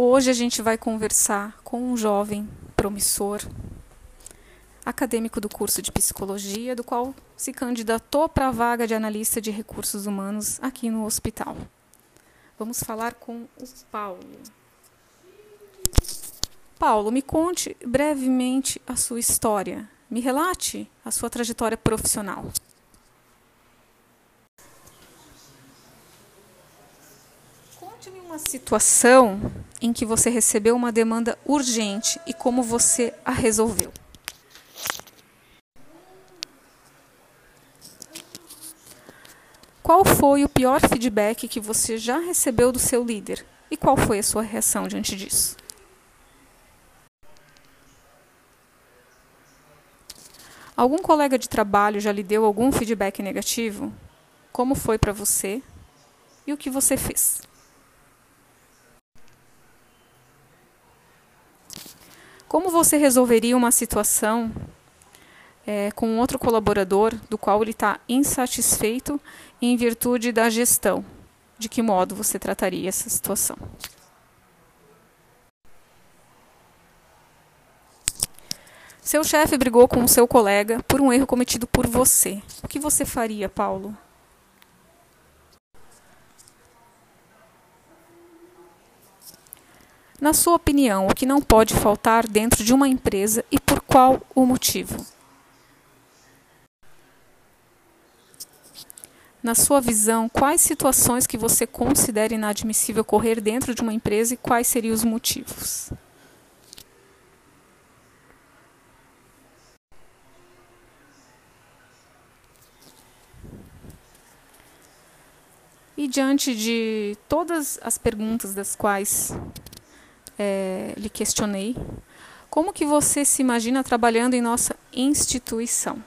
Hoje a gente vai conversar com um jovem promissor, acadêmico do curso de psicologia, do qual se candidatou para a vaga de analista de recursos humanos aqui no hospital. Vamos falar com o Paulo. Paulo, me conte brevemente a sua história. Me relate a sua trajetória profissional. Conte-me uma situação em que você recebeu uma demanda urgente e como você a resolveu. Qual foi o pior feedback que você já recebeu do seu líder e qual foi a sua reação diante disso? Algum colega de trabalho já lhe deu algum feedback negativo? Como foi para você e o que você fez? Como você resolveria uma situação é, com outro colaborador do qual ele está insatisfeito em virtude da gestão? De que modo você trataria essa situação? Seu chefe brigou com o seu colega por um erro cometido por você. O que você faria, Paulo? Na sua opinião, o que não pode faltar dentro de uma empresa e por qual o motivo? Na sua visão, quais situações que você considera inadmissível ocorrer dentro de uma empresa e quais seriam os motivos? E diante de todas as perguntas das quais é, lhe questionei, como que você se imagina trabalhando em nossa instituição?